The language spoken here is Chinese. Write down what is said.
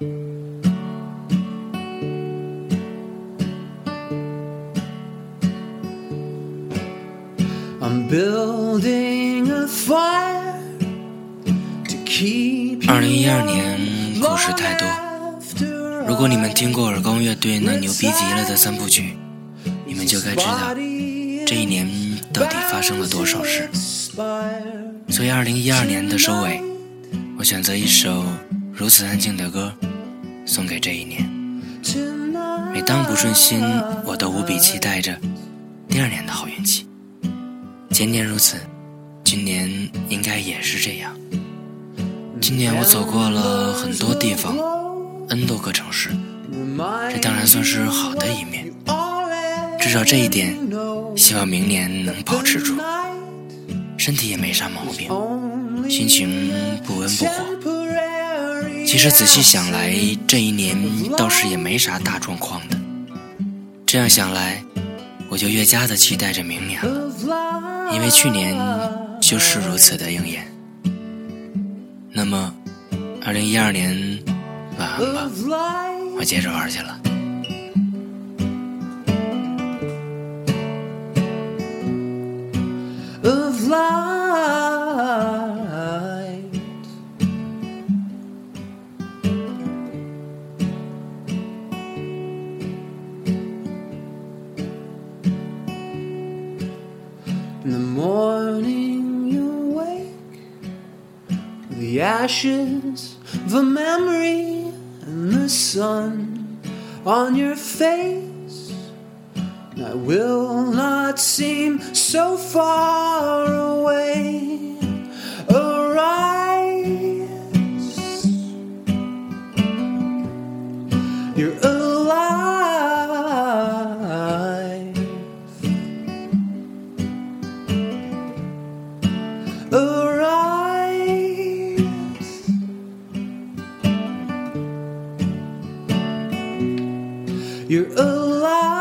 二零一二年故事太多如果你们听过耳光乐队那牛逼极了的三部曲，你们就该知道这一年到底发生了多少事。所以二零一二年的收尾，我选择一首如此安静的歌，送给这一年。每当不顺心，我都无比期待着第二年的好运气。前年如此，今年应该也是这样。今年我走过了很多地方，N 多个城市，这当然算是好的一面。至少这一点，希望明年能保持住。身体也没啥毛病，心情不温不火。其实仔细想来，这一年倒是也没啥大状况的。这样想来，我就越加的期待着明年了，因为去年就是如此的应验。那么，二零一二年，晚安吧，我接着玩去了。In the morning you wake, the ashes of memory and the sun on your face. I will not seem so far away. Arise, you're Arise. You're alive.